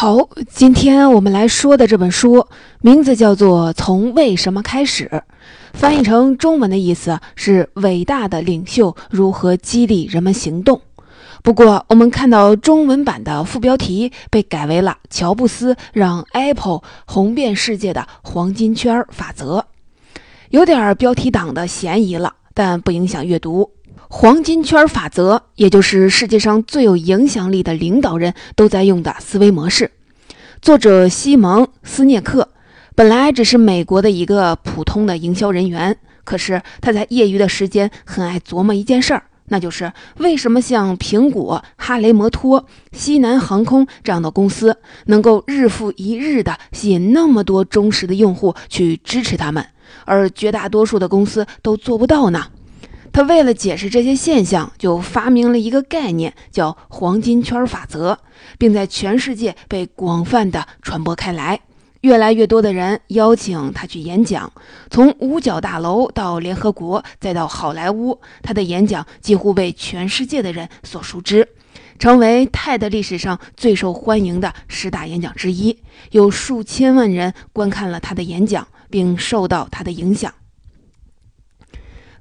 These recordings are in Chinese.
好，今天我们来说的这本书名字叫做《从为什么开始》，翻译成中文的意思是“伟大的领袖如何激励人们行动”。不过，我们看到中文版的副标题被改为了“乔布斯让 Apple 红遍世界的黄金圈法则”，有点标题党的嫌疑了，但不影响阅读。黄金圈法则，也就是世界上最有影响力的领导人都在用的思维模式。作者西蒙·斯涅克本来只是美国的一个普通的营销人员，可是他在业余的时间很爱琢磨一件事儿，那就是为什么像苹果、哈雷摩托、西南航空这样的公司能够日复一日地吸引那么多忠实的用户去支持他们，而绝大多数的公司都做不到呢？他为了解释这些现象，就发明了一个概念，叫“黄金圈法则”，并在全世界被广泛的传播开来。越来越多的人邀请他去演讲，从五角大楼到联合国，再到好莱坞，他的演讲几乎被全世界的人所熟知，成为泰的历史上最受欢迎的十大演讲之一。有数千万人观看了他的演讲，并受到他的影响。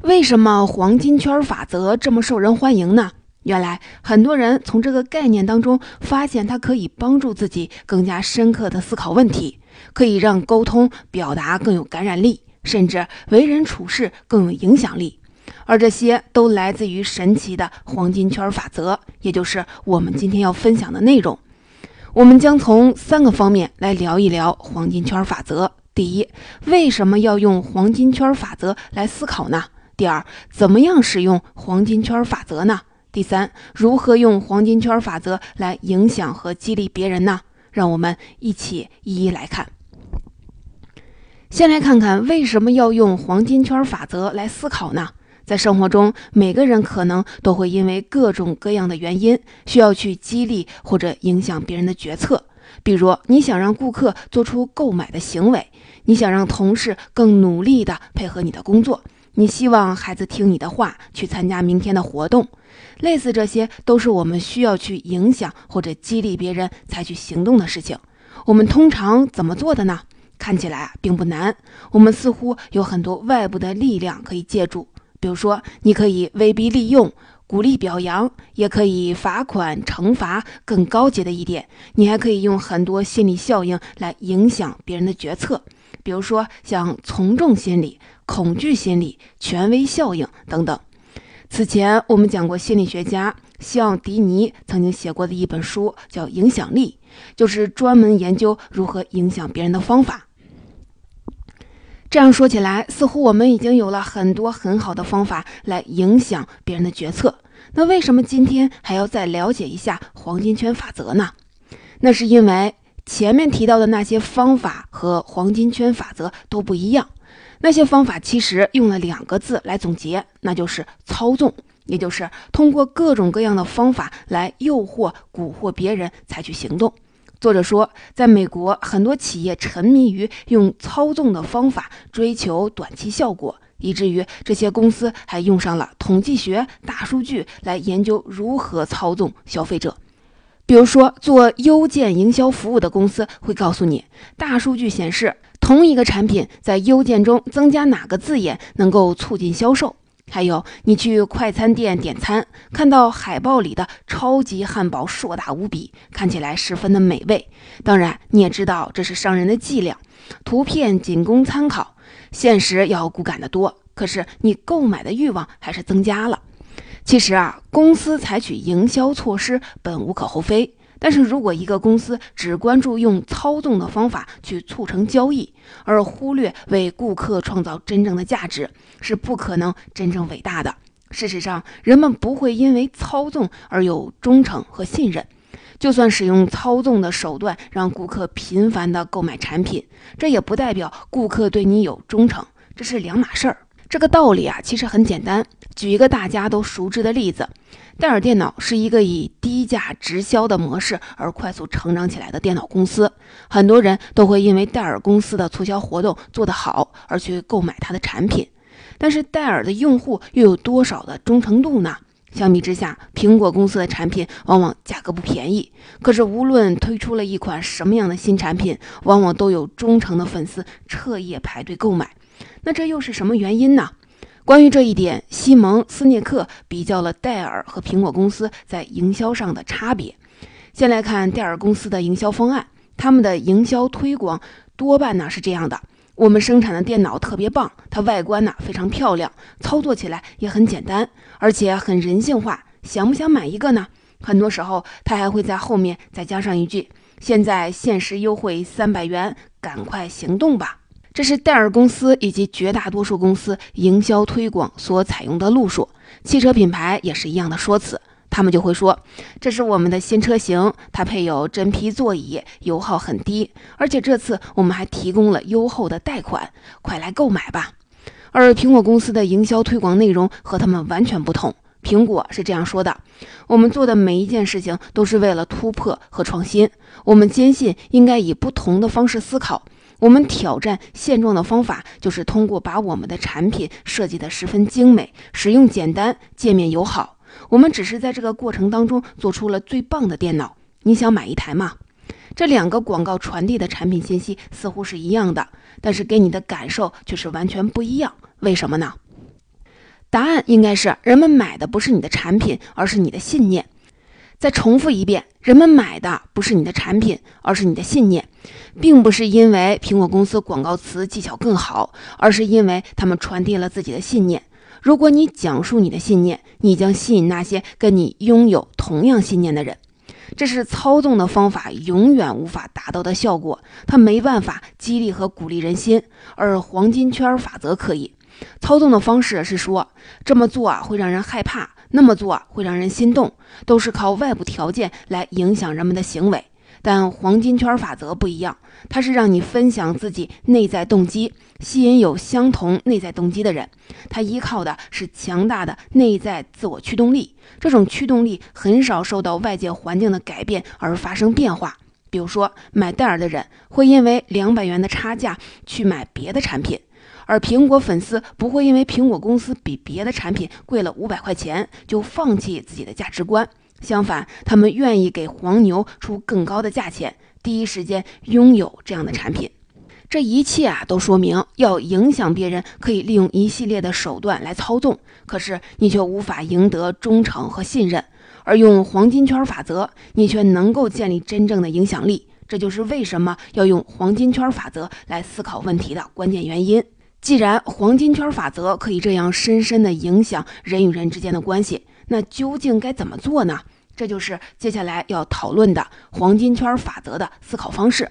为什么黄金圈法则这么受人欢迎呢？原来很多人从这个概念当中发现，它可以帮助自己更加深刻的思考问题，可以让沟通表达更有感染力，甚至为人处事更有影响力。而这些都来自于神奇的黄金圈法则，也就是我们今天要分享的内容。我们将从三个方面来聊一聊黄金圈法则。第一，为什么要用黄金圈法则来思考呢？第二，怎么样使用黄金圈法则呢？第三，如何用黄金圈法则来影响和激励别人呢？让我们一起一一来看。先来看看为什么要用黄金圈法则来思考呢？在生活中，每个人可能都会因为各种各样的原因，需要去激励或者影响别人的决策。比如，你想让顾客做出购买的行为，你想让同事更努力地配合你的工作。你希望孩子听你的话，去参加明天的活动，类似这些都是我们需要去影响或者激励别人采取行动的事情。我们通常怎么做的呢？看起来啊并不难，我们似乎有很多外部的力量可以借助。比如说，你可以威逼利诱、鼓励表扬，也可以罚款惩罚。更高级的一点，你还可以用很多心理效应来影响别人的决策。比如说，像从众心理、恐惧心理、权威效应等等。此前我们讲过，心理学家西奥迪尼曾经写过的一本书叫《影响力》，就是专门研究如何影响别人的方法。这样说起来，似乎我们已经有了很多很好的方法来影响别人的决策。那为什么今天还要再了解一下黄金圈法则呢？那是因为。前面提到的那些方法和黄金圈法则都不一样。那些方法其实用了两个字来总结，那就是操纵，也就是通过各种各样的方法来诱惑、蛊惑别人采取行动。作者说，在美国，很多企业沉迷于用操纵的方法追求短期效果，以至于这些公司还用上了统计学、大数据来研究如何操纵消费者。比如说，做邮件营销服务的公司会告诉你，大数据显示，同一个产品在邮件中增加哪个字眼能够促进销售。还有，你去快餐店点餐，看到海报里的超级汉堡硕大无比，看起来十分的美味。当然，你也知道这是商人的伎俩，图片仅供参考，现实要骨感得多。可是，你购买的欲望还是增加了。其实啊，公司采取营销措施本无可厚非，但是如果一个公司只关注用操纵的方法去促成交易，而忽略为顾客创造真正的价值，是不可能真正伟大的。事实上，人们不会因为操纵而有忠诚和信任。就算使用操纵的手段让顾客频繁地购买产品，这也不代表顾客对你有忠诚，这是两码事儿。这个道理啊，其实很简单。举一个大家都熟知的例子，戴尔电脑是一个以低价直销的模式而快速成长起来的电脑公司。很多人都会因为戴尔公司的促销活动做得好而去购买它的产品。但是戴尔的用户又有多少的忠诚度呢？相比之下，苹果公司的产品往往价格不便宜。可是，无论推出了一款什么样的新产品，往往都有忠诚的粉丝彻夜排队购买。那这又是什么原因呢？关于这一点，西蒙斯涅克比较了戴尔和苹果公司在营销上的差别。先来看戴尔公司的营销方案，他们的营销推广多半呢是这样的。我们生产的电脑特别棒，它外观呢非常漂亮，操作起来也很简单，而且很人性化。想不想买一个呢？很多时候，他还会在后面再加上一句：“现在限时优惠三百元，赶快行动吧！”这是戴尔公司以及绝大多数公司营销推广所采用的路数。汽车品牌也是一样的说辞。他们就会说，这是我们的新车型，它配有真皮座椅，油耗很低，而且这次我们还提供了优厚的贷款，快来购买吧。而苹果公司的营销推广内容和他们完全不同。苹果是这样说的：“我们做的每一件事情都是为了突破和创新，我们坚信应该以不同的方式思考。我们挑战现状的方法就是通过把我们的产品设计得十分精美，使用简单，界面友好。”我们只是在这个过程当中做出了最棒的电脑。你想买一台吗？这两个广告传递的产品信息似乎是一样的，但是给你的感受却是完全不一样。为什么呢？答案应该是人们买的不是你的产品，而是你的信念。再重复一遍，人们买的不是你的产品，而是你的信念，并不是因为苹果公司广告词技巧更好，而是因为他们传递了自己的信念。如果你讲述你的信念，你将吸引那些跟你拥有同样信念的人。这是操纵的方法永远无法达到的效果，它没办法激励和鼓励人心，而黄金圈法则可以。操纵的方式是说，这么做啊会让人害怕，那么做会让人心动，都是靠外部条件来影响人们的行为。但黄金圈法则不一样，它是让你分享自己内在动机，吸引有相同内在动机的人。它依靠的是强大的内在自我驱动力，这种驱动力很少受到外界环境的改变而发生变化。比如说，买戴尔的人会因为两百元的差价去买别的产品，而苹果粉丝不会因为苹果公司比别的产品贵了五百块钱就放弃自己的价值观。相反，他们愿意给黄牛出更高的价钱，第一时间拥有这样的产品。这一切啊，都说明要影响别人，可以利用一系列的手段来操纵。可是你却无法赢得忠诚和信任，而用黄金圈法则，你却能够建立真正的影响力。这就是为什么要用黄金圈法则来思考问题的关键原因。既然黄金圈法则可以这样深深地影响人与人之间的关系，那究竟该怎么做呢？这就是接下来要讨论的黄金圈法则的思考方式。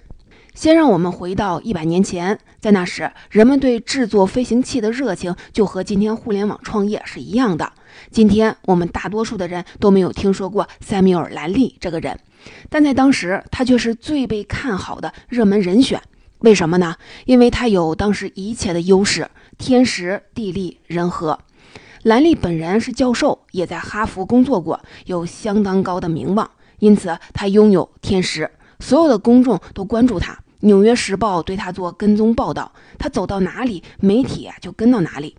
先让我们回到一百年前，在那时，人们对制作飞行器的热情就和今天互联网创业是一样的。今天我们大多数的人都没有听说过塞缪尔·兰利这个人，但在当时，他却是最被看好的热门人选。为什么呢？因为他有当时一切的优势：天时、地利、人和。兰利本人是教授，也在哈佛工作过，有相当高的名望，因此他拥有天时，所有的公众都关注他，《纽约时报》对他做跟踪报道，他走到哪里，媒体就跟到哪里。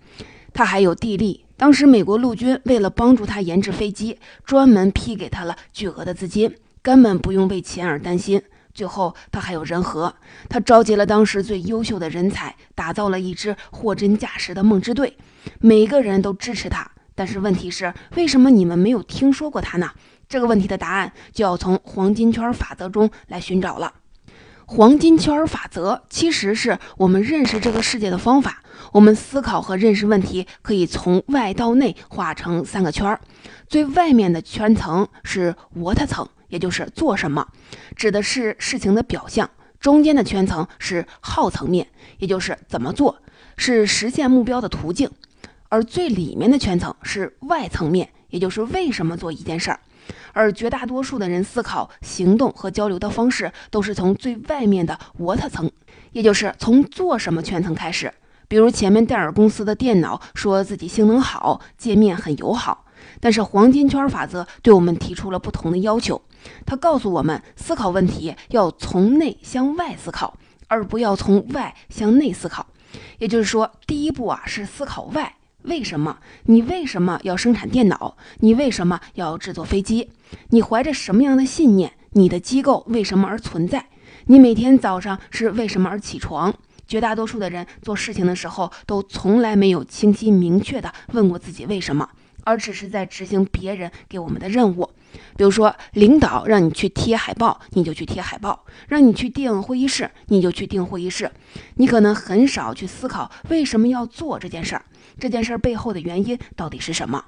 他还有地利，当时美国陆军为了帮助他研制飞机，专门批给他了巨额的资金，根本不用为钱而担心。最后，他还有人和，他召集了当时最优秀的人才，打造了一支货真价实的梦之队，每个人都支持他。但是问题是，为什么你们没有听说过他呢？这个问题的答案就要从黄金圈法则中来寻找了。黄金圈法则其实是我们认识这个世界的方法。我们思考和认识问题，可以从外到内画成三个圈儿。最外面的圈层是 what 层。也就是做什么，指的是事情的表象；中间的圈层是号层面，也就是怎么做，是实现目标的途径；而最里面的圈层是外层面，也就是为什么做一件事儿。而绝大多数的人思考、行动和交流的方式，都是从最外面的 what 层，也就是从做什么圈层开始。比如前面戴尔公司的电脑说自己性能好，界面很友好。但是黄金圈法则对我们提出了不同的要求，它告诉我们思考问题要从内向外思考，而不要从外向内思考。也就是说，第一步啊是思考外，为什么？你为什么要生产电脑？你为什么要制作飞机？你怀着什么样的信念？你的机构为什么而存在？你每天早上是为什么而起床？绝大多数的人做事情的时候，都从来没有清晰明确的问过自己为什么，而只是在执行别人给我们的任务。比如说，领导让你去贴海报，你就去贴海报；让你去订会议室，你就去订会议室。你可能很少去思考为什么要做这件事儿，这件事儿背后的原因到底是什么。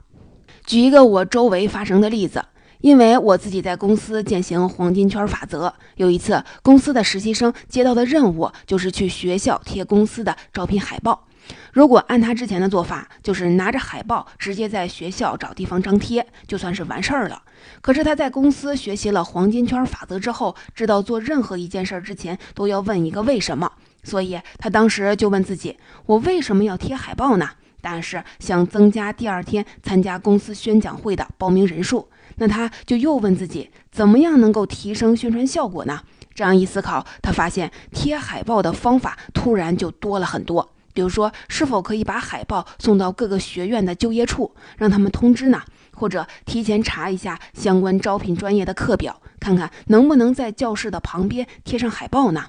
举一个我周围发生的例子。因为我自己在公司践行黄金圈法则，有一次公司的实习生接到的任务就是去学校贴公司的招聘海报。如果按他之前的做法，就是拿着海报直接在学校找地方张贴，就算是完事儿了。可是他在公司学习了黄金圈法则之后，知道做任何一件事之前都要问一个为什么，所以他当时就问自己：我为什么要贴海报呢？但是想增加第二天参加公司宣讲会的报名人数。那他就又问自己，怎么样能够提升宣传效果呢？这样一思考，他发现贴海报的方法突然就多了很多。比如说，是否可以把海报送到各个学院的就业处，让他们通知呢？或者提前查一下相关招聘专业的课表，看看能不能在教室的旁边贴上海报呢？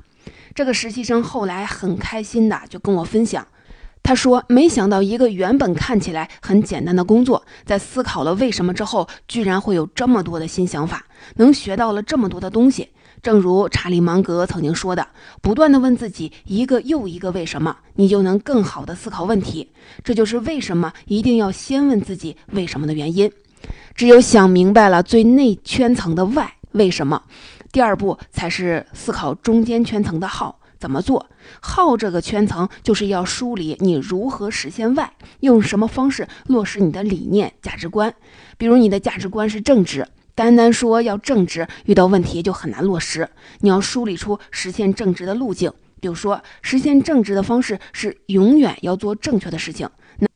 这个实习生后来很开心的就跟我分享。他说：“没想到一个原本看起来很简单的工作，在思考了为什么之后，居然会有这么多的新想法，能学到了这么多的东西。正如查理芒格曾经说的：‘不断的问自己一个又一个为什么，你就能更好的思考问题。’这就是为什么一定要先问自己为什么的原因。只有想明白了最内圈层的外为什么，第二步才是思考中间圈层的 how。”怎么做？号这个圈层就是要梳理你如何实现外，用什么方式落实你的理念、价值观。比如你的价值观是正直，单单说要正直，遇到问题就很难落实。你要梳理出实现正直的路径。比如说，实现正直的方式是永远要做正确的事情，哪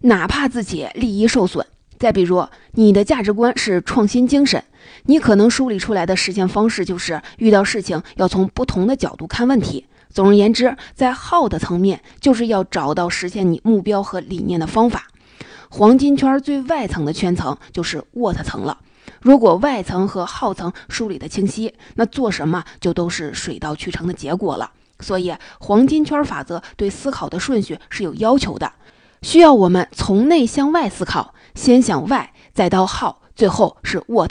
哪怕自己利益受损。再比如，你的价值观是创新精神，你可能梳理出来的实现方式就是遇到事情要从不同的角度看问题。总而言之，在好的层面，就是要找到实现你目标和理念的方法。黄金圈最外层的圈层就是 what 层了。如果外层和号层梳理的清晰，那做什么就都是水到渠成的结果了。所以，黄金圈法则对思考的顺序是有要求的，需要我们从内向外思考。先想外再到号最后是 what，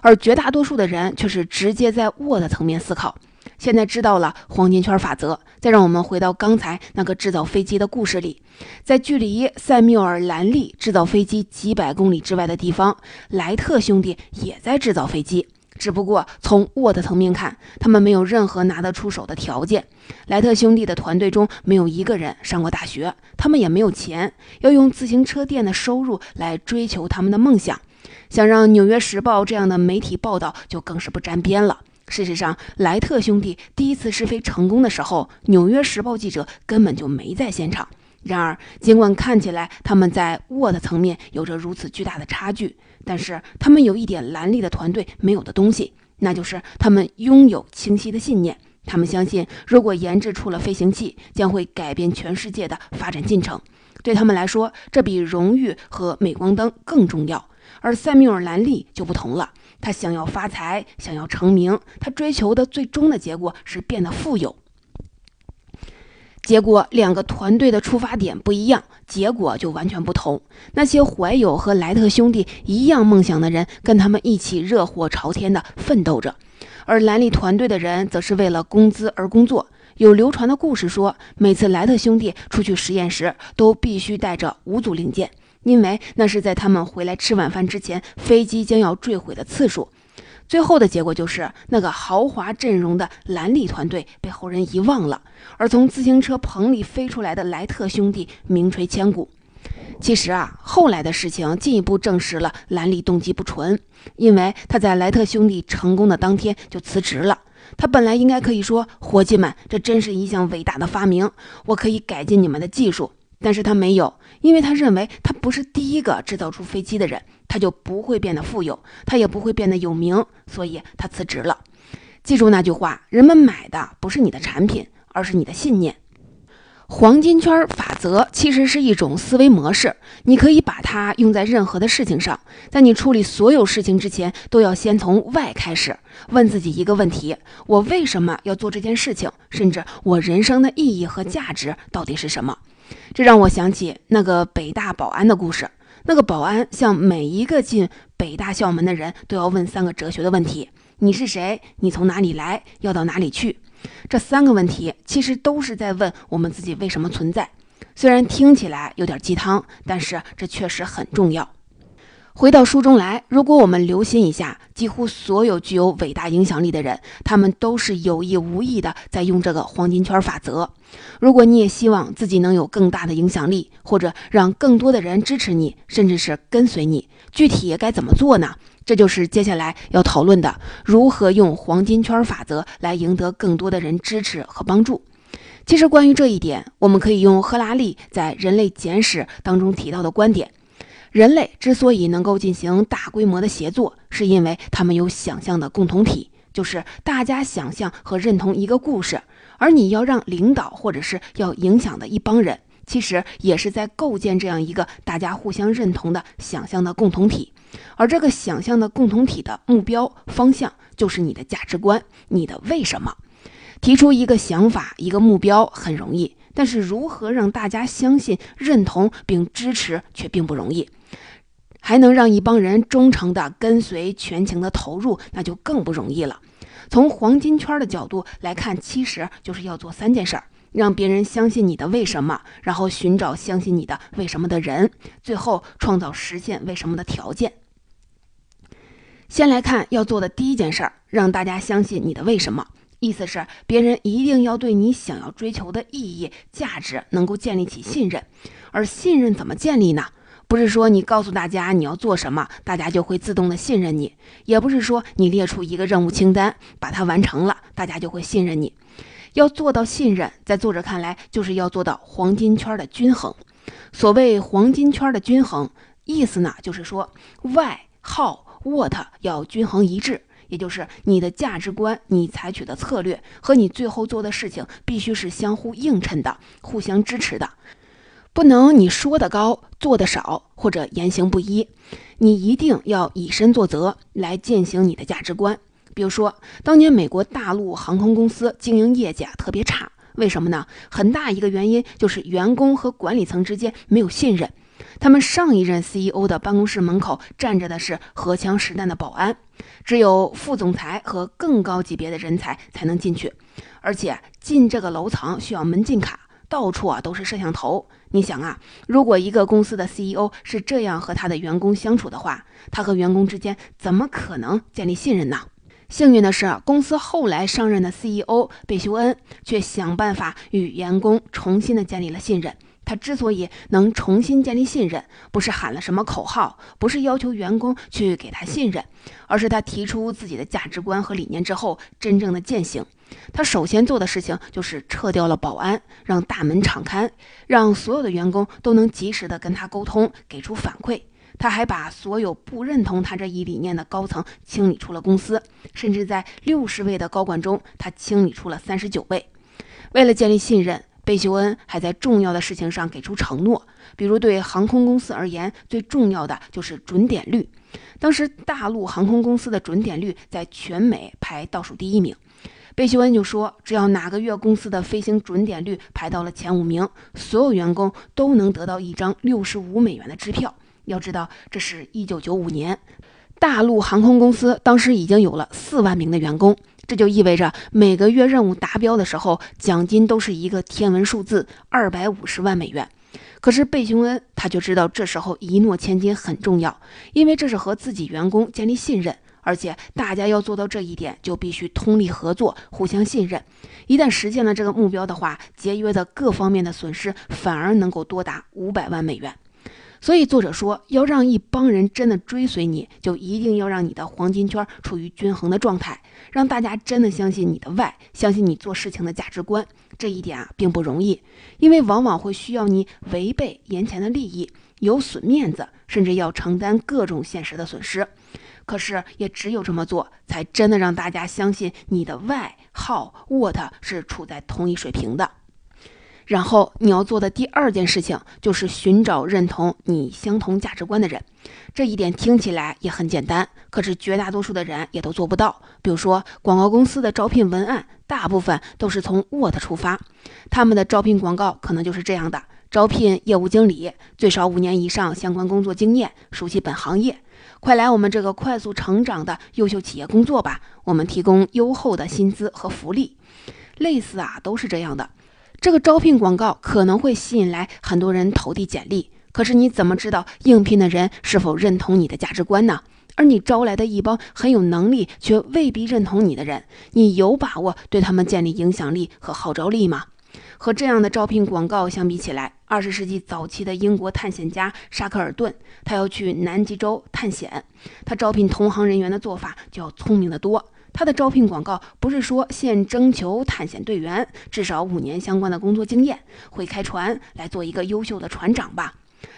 而绝大多数的人却是直接在 what 层面思考。现在知道了黄金圈法则，再让我们回到刚才那个制造飞机的故事里，在距离塞缪尔·兰利制造飞机几百公里之外的地方，莱特兄弟也在制造飞机。只不过从沃的层面看，他们没有任何拿得出手的条件。莱特兄弟的团队中没有一个人上过大学，他们也没有钱，要用自行车店的收入来追求他们的梦想。想让《纽约时报》这样的媒体报道，就更是不沾边了。事实上，莱特兄弟第一次试飞成功的时候，《纽约时报》记者根本就没在现场。然而，尽管看起来他们在 Word 层面有着如此巨大的差距，但是他们有一点蓝利的团队没有的东西，那就是他们拥有清晰的信念。他们相信，如果研制出了飞行器，将会改变全世界的发展进程。对他们来说，这比荣誉和镁光灯更重要。而塞缪尔·兰利就不同了，他想要发财，想要成名，他追求的最终的结果是变得富有。结果，两个团队的出发点不一样，结果就完全不同。那些怀有和莱特兄弟一样梦想的人，跟他们一起热火朝天地奋斗着；而兰利团队的人，则是为了工资而工作。有流传的故事说，每次莱特兄弟出去实验时，都必须带着五组零件，因为那是在他们回来吃晚饭之前，飞机将要坠毁的次数。最后的结果就是，那个豪华阵容的兰利团队被后人遗忘了，而从自行车棚里飞出来的莱特兄弟名垂千古。其实啊，后来的事情进一步证实了兰利动机不纯，因为他在莱特兄弟成功的当天就辞职了。他本来应该可以说：“伙计们，这真是一项伟大的发明，我可以改进你们的技术。”但是他没有，因为他认为他不是第一个制造出飞机的人，他就不会变得富有，他也不会变得有名，所以他辞职了。记住那句话：人们买的不是你的产品，而是你的信念。黄金圈法则其实是一种思维模式，你可以把它用在任何的事情上。在你处理所有事情之前，都要先从外开始，问自己一个问题：我为什么要做这件事情？甚至我人生的意义和价值到底是什么？这让我想起那个北大保安的故事。那个保安向每一个进北大校门的人都要问三个哲学的问题：你是谁？你从哪里来？要到哪里去？这三个问题其实都是在问我们自己为什么存在。虽然听起来有点鸡汤，但是这确实很重要。回到书中来，如果我们留心一下，几乎所有具有伟大影响力的人，他们都是有意无意的在用这个黄金圈法则。如果你也希望自己能有更大的影响力，或者让更多的人支持你，甚至是跟随你，具体该怎么做呢？这就是接下来要讨论的，如何用黄金圈法则来赢得更多的人支持和帮助。其实关于这一点，我们可以用赫拉利在《人类简史》当中提到的观点：人类之所以能够进行大规模的协作，是因为他们有想象的共同体，就是大家想象和认同一个故事。而你要让领导或者是要影响的一帮人，其实也是在构建这样一个大家互相认同的想象的共同体。而这个想象的共同体的目标方向，就是你的价值观，你的为什么。提出一个想法、一个目标很容易，但是如何让大家相信、认同并支持却并不容易。还能让一帮人忠诚的跟随、全情的投入，那就更不容易了。从黄金圈的角度来看，其实就是要做三件事儿：让别人相信你的为什么，然后寻找相信你的为什么的人，最后创造实现为什么的条件。先来看要做的第一件事儿，让大家相信你的为什么。意思是别人一定要对你想要追求的意义、价值能够建立起信任。而信任怎么建立呢？不是说你告诉大家你要做什么，大家就会自动的信任你；也不是说你列出一个任务清单，把它完成了，大家就会信任你。要做到信任，在作者看来，就是要做到黄金圈的均衡。所谓黄金圈的均衡，意思呢，就是说外耗。what 要均衡一致，也就是你的价值观、你采取的策略和你最后做的事情必须是相互映衬的、互相支持的，不能你说的高做的少或者言行不一。你一定要以身作则来践行你的价值观。比如说，当年美国大陆航空公司经营业绩啊特别差，为什么呢？很大一个原因就是员工和管理层之间没有信任。他们上一任 CEO 的办公室门口站着的是荷枪实弹的保安，只有副总裁和更高级别的人才才能进去，而且进这个楼层需要门禁卡，到处啊都是摄像头。你想啊，如果一个公司的 CEO 是这样和他的员工相处的话，他和员工之间怎么可能建立信任呢？幸运的是，公司后来上任的 CEO 贝修恩却想办法与员工重新的建立了信任。他之所以能重新建立信任，不是喊了什么口号，不是要求员工去给他信任，而是他提出自己的价值观和理念之后，真正的践行。他首先做的事情就是撤掉了保安，让大门敞开，让所有的员工都能及时的跟他沟通，给出反馈。他还把所有不认同他这一理念的高层清理出了公司，甚至在六十位的高管中，他清理出了三十九位。为了建立信任。贝修恩还在重要的事情上给出承诺，比如对航空公司而言，最重要的就是准点率。当时大陆航空公司的准点率在全美排倒数第一名，贝修恩就说，只要哪个月公司的飞行准点率排到了前五名，所有员工都能得到一张六十五美元的支票。要知道，这是一九九五年，大陆航空公司当时已经有了四万名的员工。这就意味着每个月任务达标的时候，奖金都是一个天文数字二百五十万美元。可是贝雄恩他就知道这时候一诺千金很重要，因为这是和自己员工建立信任，而且大家要做到这一点，就必须通力合作，互相信任。一旦实现了这个目标的话，节约的各方面的损失反而能够多达五百万美元。所以作者说，要让一帮人真的追随你，就一定要让你的黄金圈处于均衡的状态，让大家真的相信你的外，相信你做事情的价值观。这一点啊，并不容易，因为往往会需要你违背眼前的利益，有损面子，甚至要承担各种现实的损失。可是，也只有这么做，才真的让大家相信你的外号 what 是处在同一水平的。然后你要做的第二件事情就是寻找认同你相同价值观的人。这一点听起来也很简单，可是绝大多数的人也都做不到。比如说，广告公司的招聘文案大部分都是从 What 出发，他们的招聘广告可能就是这样的：招聘业务经理，最少五年以上相关工作经验，熟悉本行业，快来我们这个快速成长的优秀企业工作吧！我们提供优厚的薪资和福利。类似啊，都是这样的。这个招聘广告可能会吸引来很多人投递简历。可是你怎么知道应聘的人是否认同你的价值观呢？而你招来的一帮很有能力却未必认同你的人，你有把握对他们建立影响力和号召力吗？和这样的招聘广告相比起来，二十世纪早期的英国探险家沙克尔顿，他要去南极洲探险，他招聘同行人员的做法就要聪明得多。他的招聘广告不是说现征求探险队员，至少五年相关的工作经验，会开船来做一个优秀的船长吧？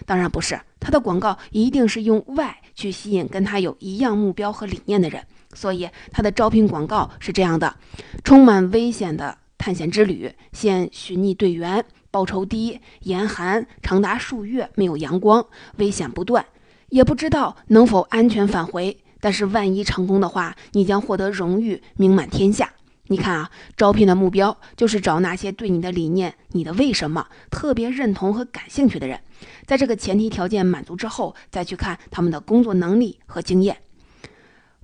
当然不是，他的广告一定是用 Why 去吸引跟他有一样目标和理念的人。所以他的招聘广告是这样的：充满危险的探险之旅，现寻觅队员，报酬低，严寒长达数月，没有阳光，危险不断，也不知道能否安全返回。但是万一成功的话，你将获得荣誉，名满天下。你看啊，招聘的目标就是找那些对你的理念、你的为什么特别认同和感兴趣的人，在这个前提条件满足之后，再去看他们的工作能力和经验。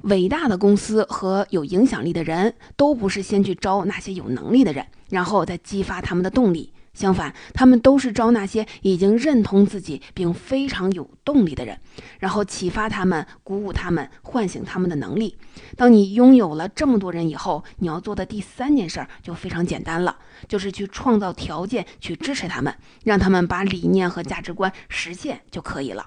伟大的公司和有影响力的人都不是先去招那些有能力的人，然后再激发他们的动力。相反，他们都是招那些已经认同自己并非常有动力的人，然后启发他们、鼓舞他们、唤醒他们的能力。当你拥有了这么多人以后，你要做的第三件事就非常简单了，就是去创造条件去支持他们，让他们把理念和价值观实现就可以了。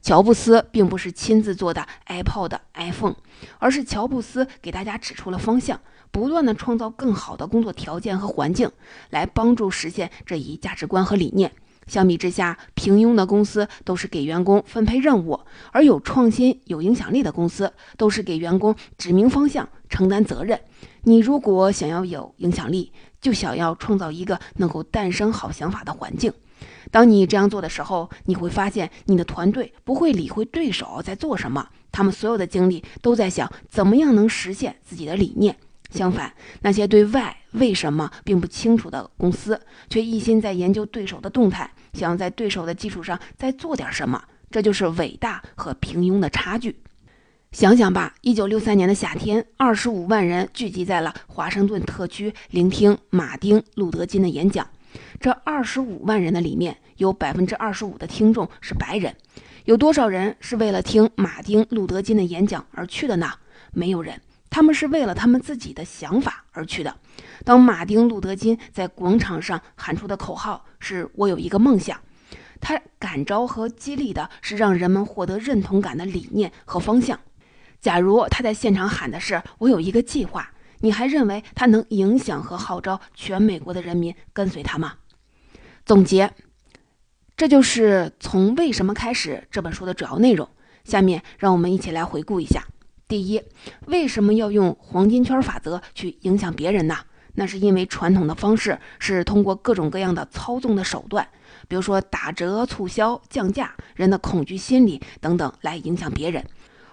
乔布斯并不是亲自做的 iPod、iPhone，而是乔布斯给大家指出了方向。不断的创造更好的工作条件和环境，来帮助实现这一价值观和理念。相比之下，平庸的公司都是给员工分配任务，而有创新、有影响力的公司都是给员工指明方向、承担责任。你如果想要有影响力，就想要创造一个能够诞生好想法的环境。当你这样做的时候，你会发现你的团队不会理会对手在做什么，他们所有的精力都在想怎么样能实现自己的理念。相反，那些对外为什么并不清楚的公司，却一心在研究对手的动态，想要在对手的基础上再做点什么，这就是伟大和平庸的差距。想想吧，一九六三年的夏天，二十五万人聚集在了华盛顿特区，聆听马丁·路德·金的演讲。这二十五万人的里面，有百分之二十五的听众是白人。有多少人是为了听马丁·路德·金的演讲而去的呢？没有人。他们是为了他们自己的想法而去的。当马丁·路德·金在广场上喊出的口号是“我有一个梦想”，他感召和激励的是让人们获得认同感的理念和方向。假如他在现场喊的是“我有一个计划”，你还认为他能影响和号召全美国的人民跟随他吗？总结，这就是从为什么开始这本书的主要内容。下面让我们一起来回顾一下。第一，为什么要用黄金圈法则去影响别人呢？那是因为传统的方式是通过各种各样的操纵的手段，比如说打折、促销、降价、人的恐惧心理等等来影响别人，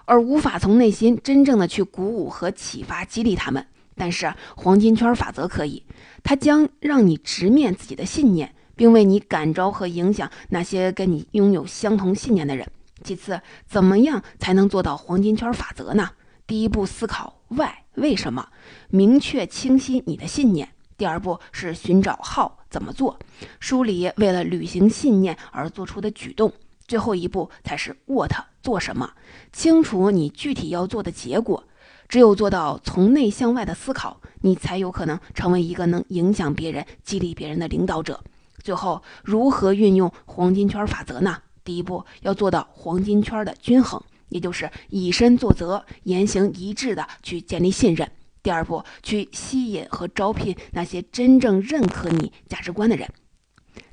而无法从内心真正的去鼓舞和启发、激励他们。但是黄金圈法则可以，它将让你直面自己的信念，并为你感召和影响那些跟你拥有相同信念的人。其次，怎么样才能做到黄金圈法则呢？第一步，思考 why 为什么，明确清晰你的信念。第二步是寻找 how 怎么做，梳理为了履行信念而做出的举动。最后一步才是 what 做什么，清楚你具体要做的结果。只有做到从内向外的思考，你才有可能成为一个能影响别人、激励别人的领导者。最后，如何运用黄金圈法则呢？第一步要做到黄金圈的均衡，也就是以身作则、言行一致的去建立信任。第二步，去吸引和招聘那些真正认可你价值观的人。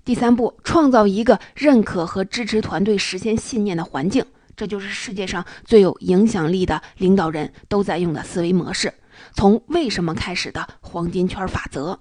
第三步，创造一个认可和支持团队实现信念的环境。这就是世界上最有影响力的领导人都在用的思维模式，从为什么开始的黄金圈法则。